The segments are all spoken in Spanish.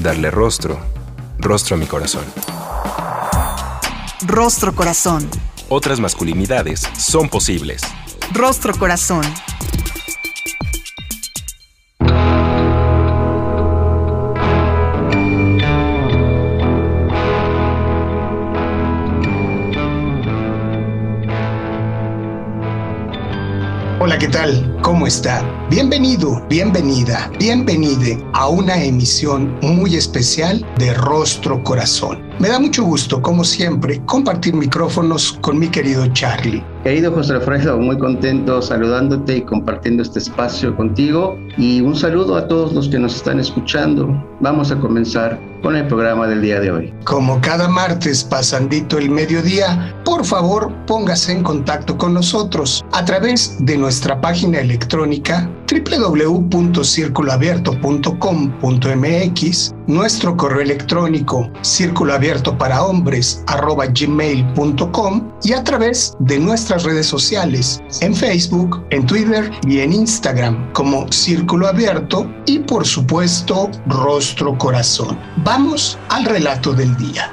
darle rostro, rostro a mi corazón. Rostro corazón. Otras masculinidades son posibles. Rostro corazón. Hola, ¿qué tal? ¿Cómo está? Bienvenido, bienvenida, bienvenide a una emisión muy especial de Rostro Corazón. Me da mucho gusto, como siempre, compartir micrófonos con mi querido Charlie. Querido José Alfredo, muy contento saludándote y compartiendo este espacio contigo. Y un saludo a todos los que nos están escuchando. Vamos a comenzar con el programa del día de hoy. Como cada martes pasandito el mediodía, por favor póngase en contacto con nosotros a través de nuestra página electrónica www.circuloabierto.com.mx, nuestro correo electrónico círculoabierto para hombres gmail.com y a través de nuestras redes sociales en Facebook, en Twitter y en Instagram como Círculo Abierto y por supuesto Rostro Corazón. Vamos al relato del día.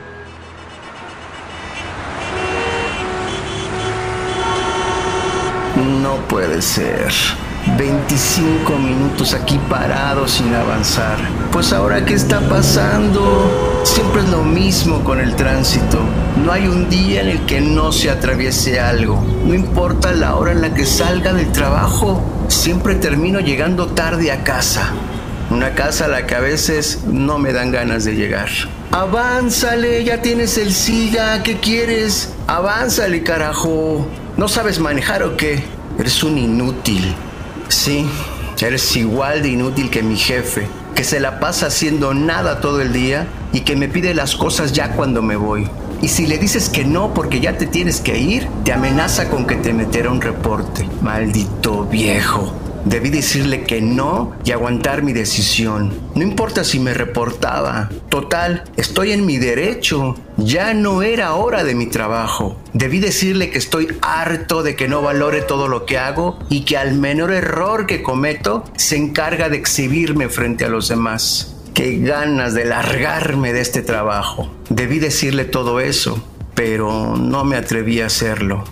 No puede ser. 25 minutos aquí parado sin avanzar. Pues ahora, ¿qué está pasando? Siempre es lo mismo con el tránsito. No hay un día en el que no se atraviese algo. No importa la hora en la que salga del trabajo, siempre termino llegando tarde a casa. Una casa a la que a veces no me dan ganas de llegar. Avánzale, ya tienes el SIGA, ¿qué quieres? Avánzale, carajo. ¿No sabes manejar o qué? Eres un inútil. Sí, eres igual de inútil que mi jefe, que se la pasa haciendo nada todo el día y que me pide las cosas ya cuando me voy. Y si le dices que no porque ya te tienes que ir, te amenaza con que te meterá un reporte. Maldito viejo. Debí decirle que no y aguantar mi decisión. No importa si me reportaba. Total, estoy en mi derecho. Ya no era hora de mi trabajo. Debí decirle que estoy harto de que no valore todo lo que hago y que al menor error que cometo se encarga de exhibirme frente a los demás. Qué ganas de largarme de este trabajo. Debí decirle todo eso, pero no me atreví a hacerlo.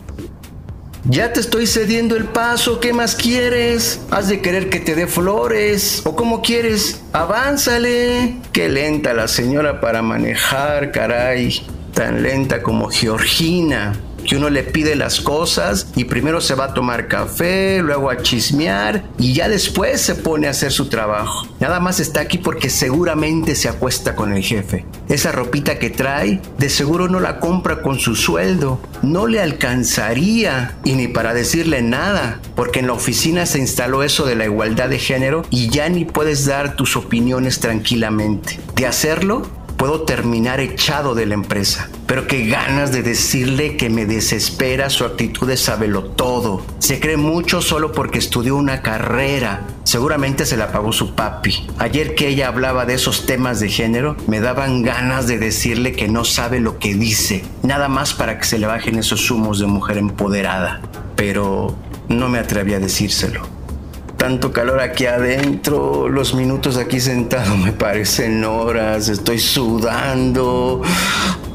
Ya te estoy cediendo el paso, ¿qué más quieres? ¿Has de querer que te dé flores? ¿O cómo quieres? Avánzale. Qué lenta la señora para manejar, caray. Tan lenta como Georgina que uno le pide las cosas y primero se va a tomar café, luego a chismear y ya después se pone a hacer su trabajo. Nada más está aquí porque seguramente se acuesta con el jefe. Esa ropita que trae, de seguro no la compra con su sueldo. No le alcanzaría y ni para decirle nada, porque en la oficina se instaló eso de la igualdad de género y ya ni puedes dar tus opiniones tranquilamente. De hacerlo, puedo terminar echado de la empresa. Pero qué ganas de decirle que me desespera su actitud de sabelo todo. Se cree mucho solo porque estudió una carrera. Seguramente se la pagó su papi. Ayer que ella hablaba de esos temas de género, me daban ganas de decirle que no sabe lo que dice. Nada más para que se le bajen esos humos de mujer empoderada. Pero no me atreví a decírselo tanto calor aquí adentro, los minutos aquí sentado me parecen horas, estoy sudando.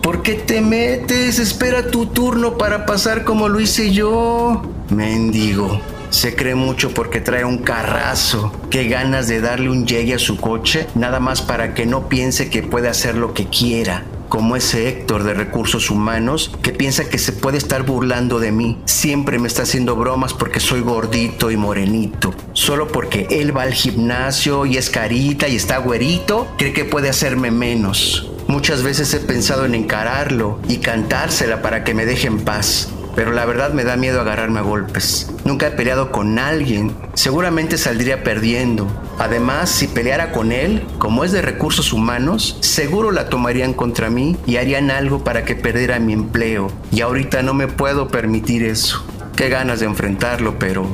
¿Por qué te metes? Espera tu turno para pasar como lo hice yo. Mendigo. Se cree mucho porque trae un carrazo. Qué ganas de darle un llegue a su coche, nada más para que no piense que puede hacer lo que quiera como ese Héctor de recursos humanos que piensa que se puede estar burlando de mí. Siempre me está haciendo bromas porque soy gordito y morenito. Solo porque él va al gimnasio y es carita y está güerito, cree que puede hacerme menos. Muchas veces he pensado en encararlo y cantársela para que me deje en paz. Pero la verdad me da miedo agarrarme a golpes. Nunca he peleado con alguien, seguramente saldría perdiendo. Además, si peleara con él, como es de recursos humanos, seguro la tomarían contra mí y harían algo para que perdiera mi empleo. Y ahorita no me puedo permitir eso. Qué ganas de enfrentarlo, pero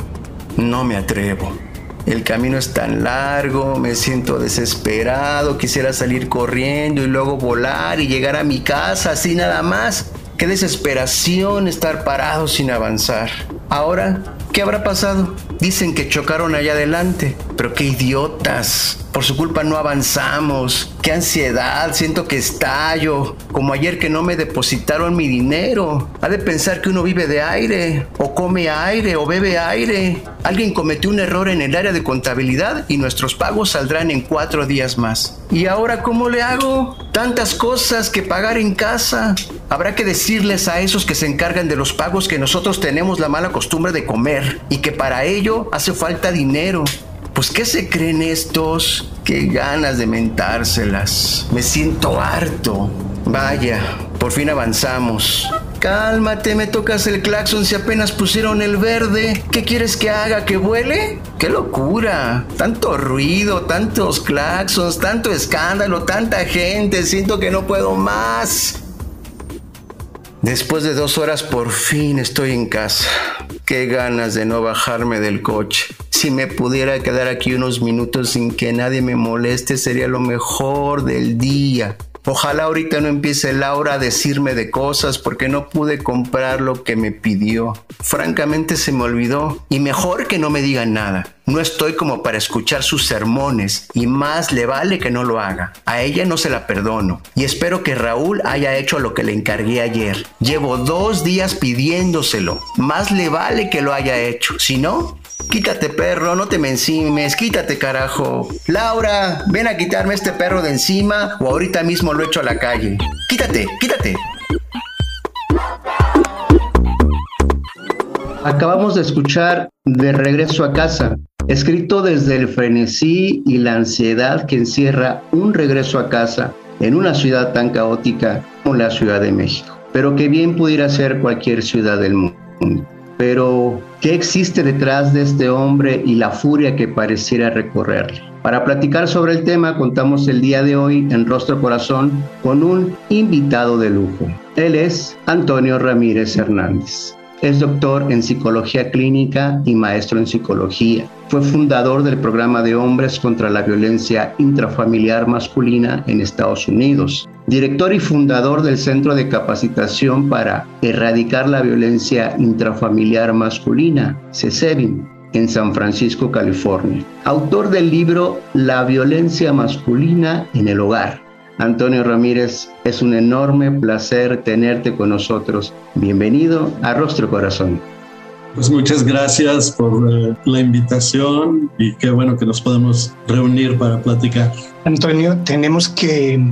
no me atrevo. El camino es tan largo, me siento desesperado, quisiera salir corriendo y luego volar y llegar a mi casa así nada más. Qué desesperación estar parado sin avanzar. Ahora, ¿qué habrá pasado? Dicen que chocaron allá adelante, pero qué idiotas. Por su culpa no avanzamos. Qué ansiedad, siento que estallo. Como ayer que no me depositaron mi dinero. Ha de pensar que uno vive de aire, o come aire, o bebe aire. Alguien cometió un error en el área de contabilidad y nuestros pagos saldrán en cuatro días más. ¿Y ahora cómo le hago? Tantas cosas que pagar en casa. Habrá que decirles a esos que se encargan de los pagos que nosotros tenemos la mala costumbre de comer y que para ello hace falta dinero. Pues ¿qué se creen estos? Qué ganas de mentárselas. Me siento harto. Vaya, por fin avanzamos. Cálmate, me tocas el claxon si apenas pusieron el verde. ¿Qué quieres que haga? ¿Que vuele? ¡Qué locura! Tanto ruido, tantos claxons, tanto escándalo, tanta gente. Siento que no puedo más. Después de dos horas por fin estoy en casa. Qué ganas de no bajarme del coche. Si me pudiera quedar aquí unos minutos sin que nadie me moleste sería lo mejor del día. Ojalá ahorita no empiece Laura a decirme de cosas porque no pude comprar lo que me pidió. Francamente se me olvidó y mejor que no me diga nada. No estoy como para escuchar sus sermones y más le vale que no lo haga. A ella no se la perdono y espero que Raúl haya hecho lo que le encargué ayer. Llevo dos días pidiéndoselo. Más le vale que lo haya hecho. Si no, Quítate perro, no te me encimes, quítate carajo. Laura, ven a quitarme este perro de encima o ahorita mismo lo echo a la calle. Quítate, quítate. Acabamos de escuchar De regreso a casa, escrito desde el frenesí y la ansiedad que encierra un regreso a casa en una ciudad tan caótica como la Ciudad de México, pero que bien pudiera ser cualquier ciudad del mundo. Pero, ¿qué existe detrás de este hombre y la furia que pareciera recorrerle? Para platicar sobre el tema, contamos el día de hoy en Rostro Corazón con un invitado de lujo. Él es Antonio Ramírez Hernández. Es doctor en psicología clínica y maestro en psicología. Fue fundador del programa de hombres contra la violencia intrafamiliar masculina en Estados Unidos. Director y fundador del Centro de Capacitación para Erradicar la Violencia Intrafamiliar Masculina, CESEVIN, en San Francisco, California. Autor del libro La violencia masculina en el hogar Antonio Ramírez, es un enorme placer tenerte con nosotros. Bienvenido a Rostro Corazón. Pues muchas gracias por eh, la invitación y qué bueno que nos podemos reunir para platicar. Antonio, tenemos que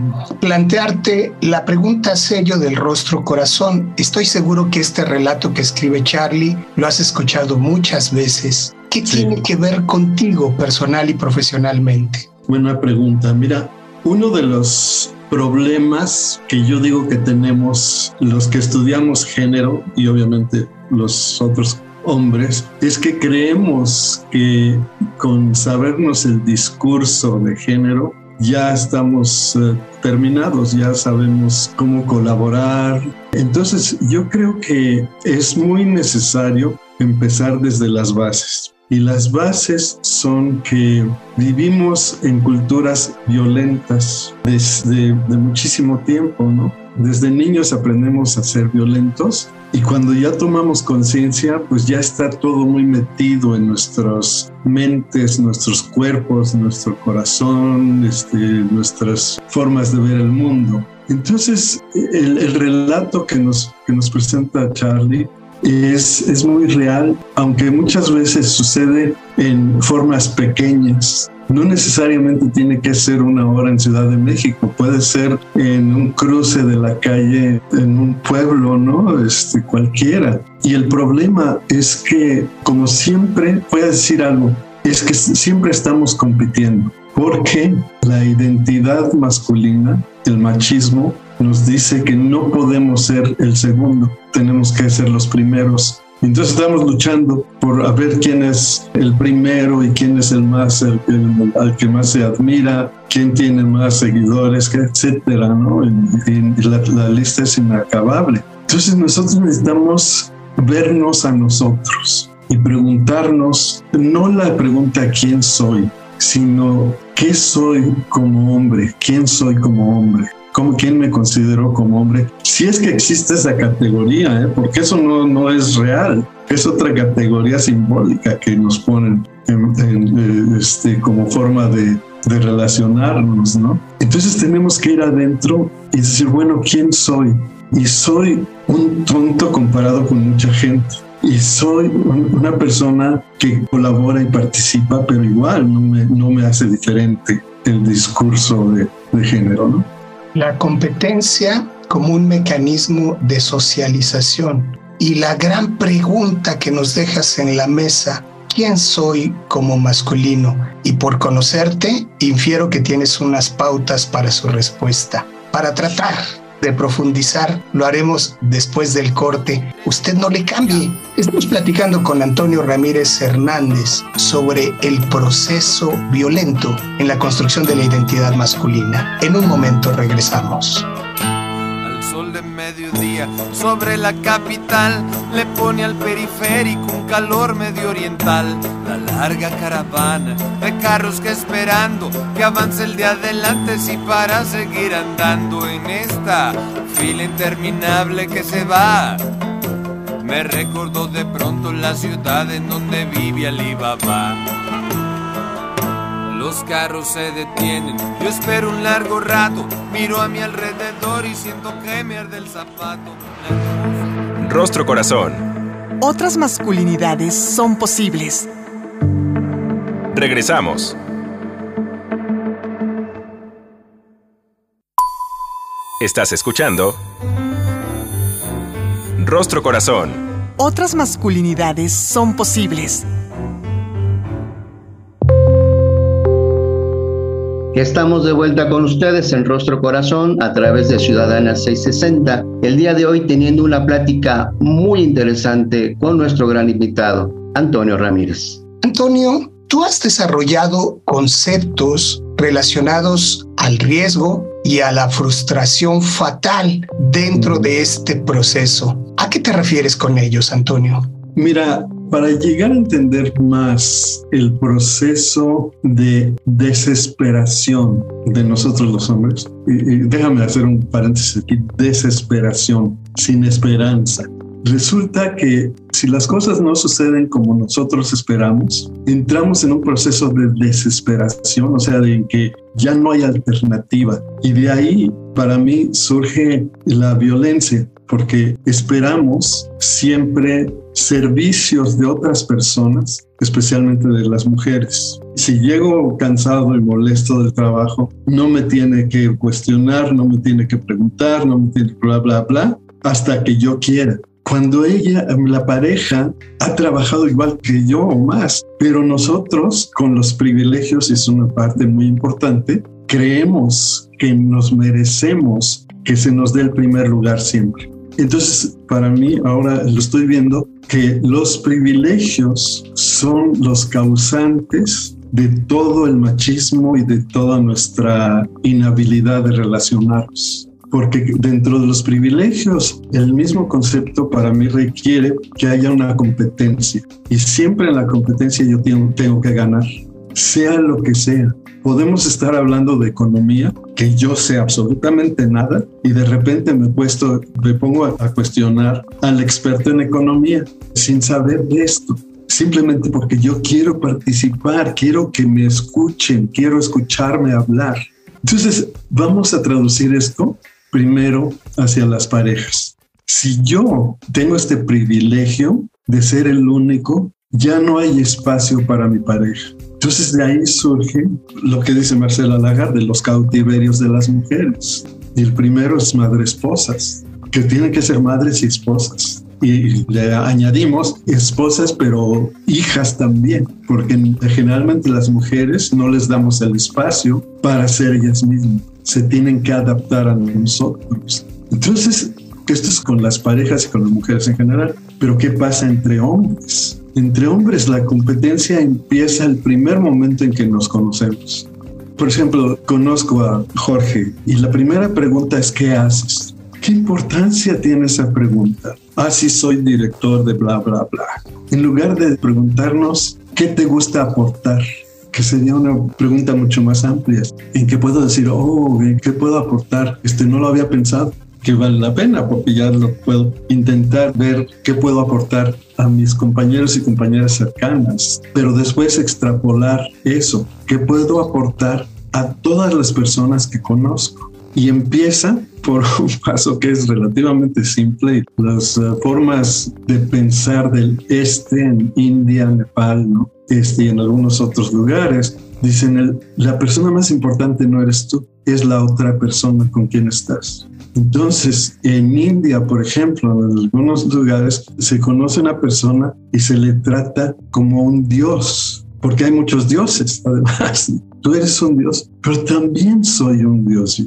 plantearte la pregunta serio del rostro corazón. Estoy seguro que este relato que escribe Charlie lo has escuchado muchas veces. ¿Qué tiene que ver contigo personal y profesionalmente? Buena pregunta. Mira, uno de los problemas que yo digo que tenemos los que estudiamos género y obviamente los otros hombres es que creemos que con sabernos el discurso de género ya estamos eh, terminados, ya sabemos cómo colaborar. Entonces yo creo que es muy necesario empezar desde las bases. Y las bases son que vivimos en culturas violentas desde de muchísimo tiempo, ¿no? Desde niños aprendemos a ser violentos y cuando ya tomamos conciencia, pues ya está todo muy metido en nuestras mentes, nuestros cuerpos, nuestro corazón, este, nuestras formas de ver el mundo. Entonces, el, el relato que nos, que nos presenta Charlie es, es muy real, aunque muchas veces sucede en formas pequeñas. No necesariamente tiene que ser una hora en Ciudad de México, puede ser en un cruce de la calle, en un pueblo, ¿no? Este, cualquiera. Y el problema es que, como siempre, voy a decir algo, es que siempre estamos compitiendo, porque la identidad masculina, el machismo, nos dice que no podemos ser el segundo, tenemos que ser los primeros. Entonces estamos luchando por a ver quién es el primero y quién es el más, al que más se admira, quién tiene más seguidores, etcétera, ¿no? Y, la, la lista es inacabable. Entonces nosotros necesitamos vernos a nosotros y preguntarnos, no la pregunta quién soy, sino qué soy como hombre, quién soy como hombre, ¿Cómo, quién me considero como hombre. Si es que existe esa categoría, ¿eh? porque eso no, no es real, es otra categoría simbólica que nos ponen en, este, como forma de, de relacionarnos, ¿no? Entonces tenemos que ir adentro y decir, bueno, ¿quién soy? Y soy un tonto comparado con mucha gente y soy una persona que colabora y participa, pero igual no me, no me hace diferente el discurso de, de género. ¿no? La competencia como un mecanismo de socialización y la gran pregunta que nos dejas en la mesa, ¿quién soy como masculino? Y por conocerte, infiero que tienes unas pautas para su respuesta. Para tratar de profundizar lo haremos después del corte. Usted no le cambie. Estamos platicando con Antonio Ramírez Hernández sobre el proceso violento en la construcción de la identidad masculina. En un momento regresamos mediodía sobre la capital le pone al periférico un calor medio oriental. La larga caravana de carros que esperando que avance el de adelante si para seguir andando en esta fila interminable que se va. Me recordó de pronto la ciudad en donde vive Alibaba. Los carros se detienen, yo espero un largo rato, miro a mi alrededor y siento que me arde el zapato. Rostro Corazón. Otras masculinidades son posibles. Regresamos. Estás escuchando Rostro Corazón. Otras masculinidades son posibles. Estamos de vuelta con ustedes en Rostro Corazón a través de Ciudadana 660. El día de hoy teniendo una plática muy interesante con nuestro gran invitado, Antonio Ramírez. Antonio, tú has desarrollado conceptos relacionados al riesgo y a la frustración fatal dentro de este proceso. ¿A qué te refieres con ellos, Antonio? Mira, para llegar a entender más el proceso de desesperación de nosotros los hombres, y, déjame hacer un paréntesis aquí, desesperación, sin esperanza. Resulta que si las cosas no suceden como nosotros esperamos, entramos en un proceso de desesperación, o sea, de que ya no hay alternativa. Y de ahí, para mí, surge la violencia, porque esperamos siempre servicios de otras personas, especialmente de las mujeres. Si llego cansado y molesto del trabajo, no me tiene que cuestionar, no me tiene que preguntar, no me tiene que bla, bla, bla, hasta que yo quiera. Cuando ella, la pareja, ha trabajado igual que yo o más, pero nosotros con los privilegios, es una parte muy importante, creemos que nos merecemos que se nos dé el primer lugar siempre. Entonces, para mí, ahora lo estoy viendo, que los privilegios son los causantes de todo el machismo y de toda nuestra inhabilidad de relacionarnos. Porque dentro de los privilegios, el mismo concepto para mí requiere que haya una competencia. Y siempre en la competencia yo tengo, tengo que ganar, sea lo que sea podemos estar hablando de economía, que yo sé absolutamente nada, y de repente me, puesto, me pongo a, cuestionar al experto en economía sin saber de esto simplemente porque yo quiero participar, quiero que me escuchen, quiero escucharme hablar. Entonces, vamos a traducir esto primero hacia las parejas. Si yo tengo este privilegio de ser el único, ya no hay espacio para mi pareja. Entonces de ahí surge lo que dice Marcela Lagarde, los cautiverios de las mujeres. Y el primero es madre esposas, que tienen que ser madres y esposas. Y le añadimos esposas, pero hijas también, porque generalmente las mujeres no les damos el espacio para ser ellas mismas se tienen que adaptar a nosotros. Entonces, esto es con las parejas y con las mujeres en general, pero ¿qué pasa entre hombres? Entre hombres la competencia empieza el primer momento en que nos conocemos. Por ejemplo, conozco a Jorge y la primera pregunta es ¿qué haces? ¿Qué importancia tiene esa pregunta? Ah, sí, soy director de bla, bla, bla. En lugar de preguntarnos ¿qué te gusta aportar? que sería una pregunta mucho más amplia, en que puedo decir, oh, ¿qué puedo aportar? Este no lo había pensado, que vale la pena, porque ya lo puedo intentar ver qué puedo aportar a mis compañeros y compañeras cercanas, pero después extrapolar eso, qué puedo aportar a todas las personas que conozco. Y empieza por un paso que es relativamente simple. Las eh, formas de pensar del este en India, Nepal, este, y en algunos otros lugares, dicen, el, la persona más importante no eres tú, es la otra persona con quien estás. Entonces, en India, por ejemplo, en algunos lugares se conoce a una persona y se le trata como un dios, porque hay muchos dioses, además. Tú eres un dios, pero también soy un dios.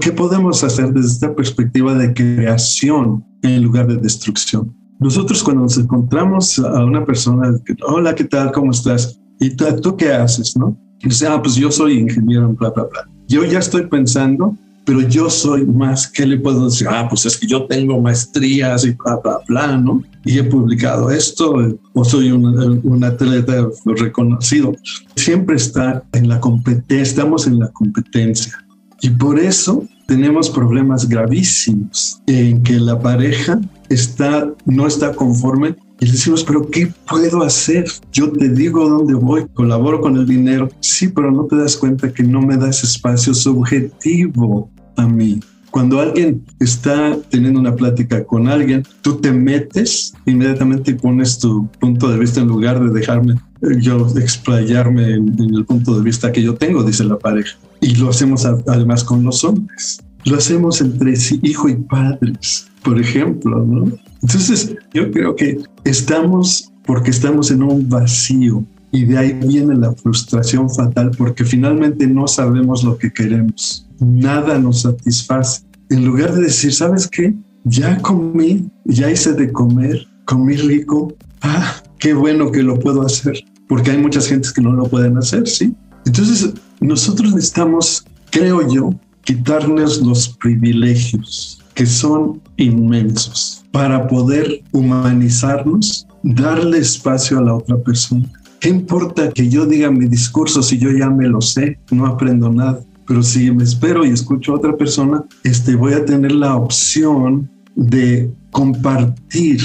¿Qué podemos hacer desde esta perspectiva de creación en lugar de destrucción? Nosotros cuando nos encontramos a una persona, hola, ¿qué tal? ¿Cómo estás? ¿Y tú, qué haces? ¿No? Dice, ah, pues yo soy ingeniero, bla, bla, bla. Yo ya estoy pensando pero yo soy más, ¿qué le puedo decir? Ah, pues es que yo tengo maestrías y bla, bla, bla, ¿no? Y he publicado esto, o soy un, un atleta reconocido. Siempre está en la competencia, estamos en la competencia. Y por eso tenemos problemas gravísimos en que la pareja está, no está conforme y decimos, pero ¿qué puedo hacer? Yo te digo dónde voy, colaboro con el dinero. Sí, pero no te das cuenta que no me das espacio subjetivo a mí. Cuando alguien está teniendo una plática con alguien, tú te metes inmediatamente y pones tu punto de vista en lugar de dejarme yo explayarme en, el punto de vista que yo tengo, dice la pareja. Y lo hacemos además con los hombres. Lo hacemos entre hijo y padres, por ejemplo, ¿no? Entonces, yo creo que estamos porque estamos en un vacío y de ahí viene la frustración fatal porque finalmente no sabemos lo que queremos. Nada nos satisface. En lugar de decir, ¿sabes qué? Ya comí, ya hice de comer, comí rico. Ah, qué bueno que lo puedo hacer. Porque hay muchas gentes que no lo pueden hacer, ¿sí? Entonces, nosotros necesitamos, creo yo, quitarnos los privilegios que son inmensos para poder humanizarnos, darle espacio a la otra persona. ¿Qué importa que yo diga mi discurso si yo ya me lo sé? No aprendo nada. Pero si me espero y escucho a otra persona, este, voy a tener la opción de compartir,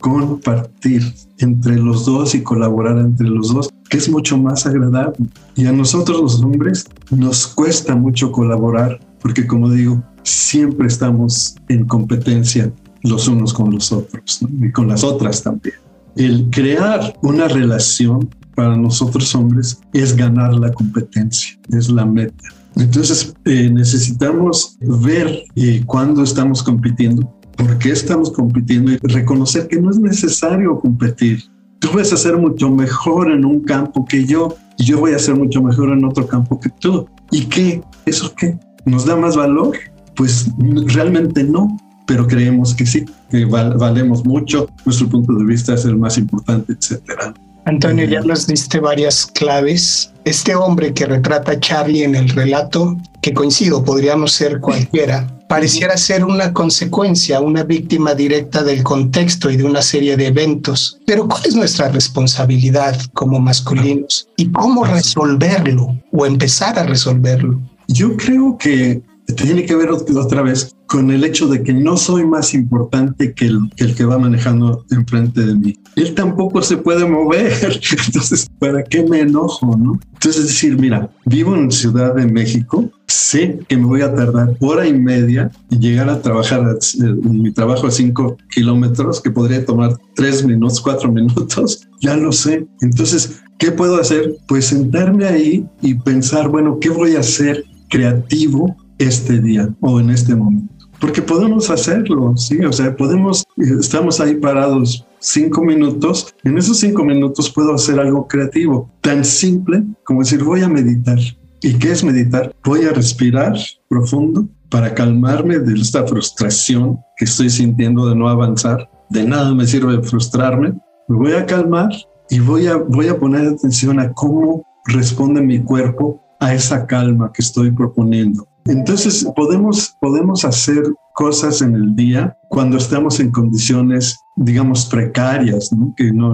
compartir entre los dos y colaborar entre los dos, que es mucho más agradable. Y a nosotros los hombres nos cuesta mucho colaborar, porque como digo, siempre estamos en competencia los unos con los otros y con las otras también. El crear una relación para nosotros hombres es ganar la competencia, es la meta. Entonces eh, necesitamos ver eh, cuándo estamos compitiendo, por qué estamos compitiendo y reconocer que no es necesario competir. Tú vas a ser mucho mejor en un campo que yo y yo voy a ser mucho mejor en otro campo que tú. ¿Y qué? ¿Eso qué? ¿Nos da más valor? Pues realmente no, pero creemos que sí, que valemos mucho, nuestro punto de vista es el más importante, etcétera. Antonio, ya nos diste varias claves. Este hombre que retrata a Charlie en el relato, que coincido, podríamos ser cualquiera, pareciera ser una consecuencia, una víctima directa del contexto y de una serie de eventos. Pero ¿cuál es nuestra responsabilidad como masculinos? ¿Y cómo resolverlo o empezar a resolverlo? Yo creo que tiene que ver otra vez con el hecho de que no soy más importante que el, que el, que va manejando enfrente de mí. Él tampoco se puede mover, entonces, ¿para qué me enojo? No? Entonces, es decir, mira, vivo en Ciudad de México, sé que me voy a tardar hora y media y llegar a trabajar en mi trabajo a cinco kilómetros, que podría tomar tres minutos, cuatro minutos, ya lo sé. Entonces, ¿qué puedo hacer? Pues sentarme ahí y pensar, bueno, ¿qué voy a hacer creativo este día o en este momento. Porque podemos hacerlo, sí, o sea, podemos, estamos ahí parados cinco minutos, en esos cinco minutos puedo hacer algo creativo, tan simple como decir, voy a meditar. ¿Y qué es meditar? Voy a respirar profundo para calmarme de esta frustración que estoy sintiendo de no avanzar. De nada me sirve frustrarme. Me voy a calmar y voy a, voy a poner atención a cómo responde mi cuerpo a esa calma que estoy proponiendo. Entonces podemos, podemos hacer cosas en el día cuando estamos en condiciones, digamos, precarias. Que no,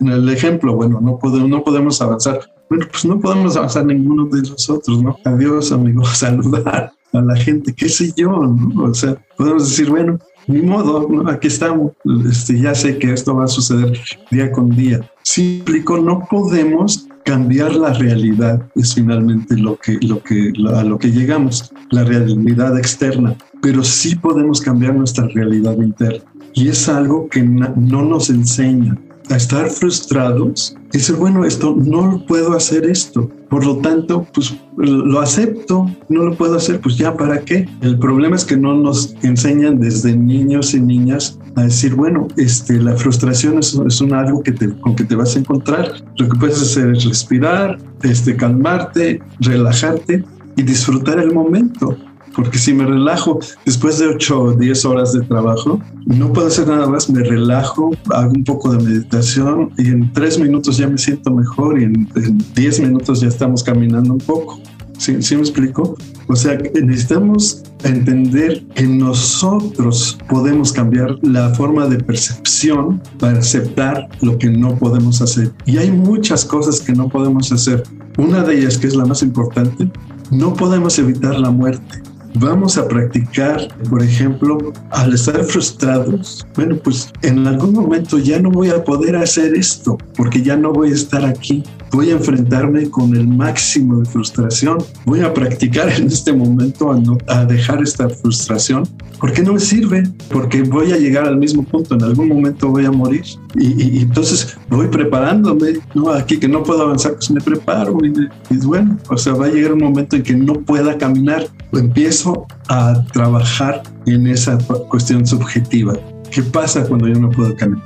en el ejemplo, bueno, no podemos, no podemos avanzar. Bueno, pues no podemos avanzar ninguno de nosotros, ¿no? Adiós, amigos, saludar a la gente, qué sé yo, ¿no? O sea, podemos decir, bueno, ni modo, ¿no? aquí estamos, este, ya sé que esto va a suceder día con día. Sí, explico, no podemos cambiar la realidad es finalmente lo que, lo que, a lo que llegamos, la realidad externa, pero sí podemos cambiar nuestra realidad interna. Y es algo que no nos enseña a estar frustrados Dice, bueno, esto no puedo hacer esto, por lo tanto, pues lo acepto, no lo puedo hacer, pues ya, ¿para qué? El problema es que no nos enseñan desde niños y niñas a decir, bueno, este, la frustración es, es un algo que con que te vas a encontrar. Lo que puedes hacer es respirar, este, calmarte, relajarte y disfrutar el momento porque si me relajo después de 8 o 10 horas de trabajo, no puedo hacer nada más, me relajo, hago un poco de meditación y en 3 minutos ya me siento mejor y en, 10 minutos ya estamos caminando un poco. ¿Sí, ¿Sí, me explico? O sea, necesitamos entender que nosotros podemos cambiar la forma de percepción para aceptar lo que no podemos hacer. Y hay muchas cosas que no podemos hacer. Una de ellas, que es la más importante, no podemos evitar la muerte vamos a practicar, por ejemplo, al estar frustrados, bueno, pues en algún momento ya no voy a poder hacer esto porque ya no voy a estar aquí. Voy a enfrentarme con el máximo de frustración. Voy a practicar en este momento a, dejar esta frustración porque no me sirve, porque voy a llegar al mismo punto. En algún momento voy a morir y, entonces voy preparándome. No, aquí que no puedo avanzar, pues me preparo y, y bueno, o sea, va a llegar un momento en que no pueda caminar. Empiezo a trabajar en esa cuestión subjetiva. ¿Qué pasa cuando yo no puedo caminar?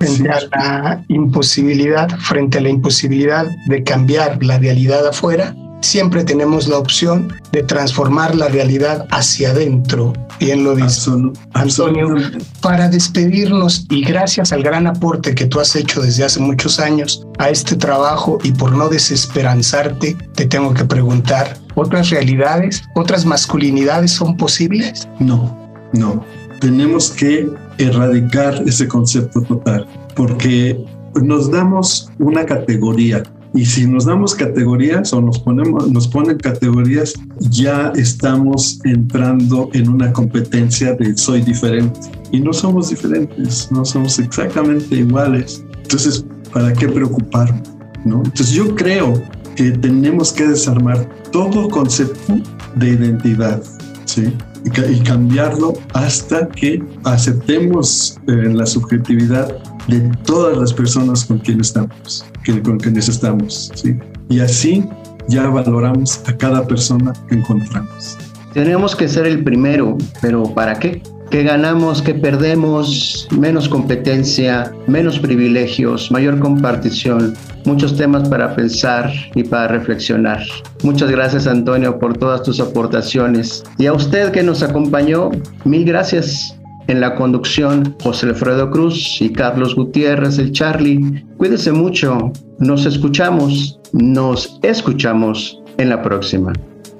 Frente a la imposibilidad, frente a la imposibilidad de cambiar la realidad afuera, siempre tenemos la opción de transformar la realidad hacia adentro. Bien lo dice Antonio. Para despedirnos y gracias al gran aporte que tú has hecho desde hace muchos años a este trabajo y por no desesperanzarte, te tengo que preguntar, ¿otras realidades, otras masculinidades son posibles? No, no. Tenemos que erradicar ese concepto total porque nos damos una categoría y si nos damos categorías o nos ponemos, nos ponen categorías, ya estamos entrando en una competencia de soy diferente. Y no somos diferentes, no somos exactamente iguales. Entonces, ¿para qué preocuparme? ¿no? Entonces yo creo que tenemos que desarmar todo concepto de identidad, ¿sí? Y, cambiarlo hasta que aceptemos eh, la subjetividad de todas las personas con quienes estamos con quienes estamos. ¿sí? Y así ya valoramos a cada persona que encontramos. Tenemos que ser el primero, pero ¿para qué? ¿Qué ganamos? ¿Qué perdemos? Menos competencia, menos privilegios, mayor compartición, muchos temas para pensar y para reflexionar. Muchas gracias Antonio por todas tus aportaciones. Y a usted que nos acompañó, mil gracias. En la conducción, José Alfredo Cruz y Carlos Gutiérrez, el Charlie. Cuídese mucho. Nos escuchamos, nos escuchamos en la próxima.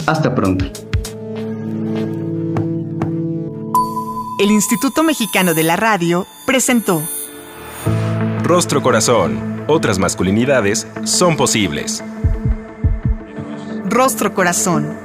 Hasta pronto. El Instituto Mexicano de la Radio presentó Rostro Corazón. Otras masculinidades son posibles. Rostro Corazón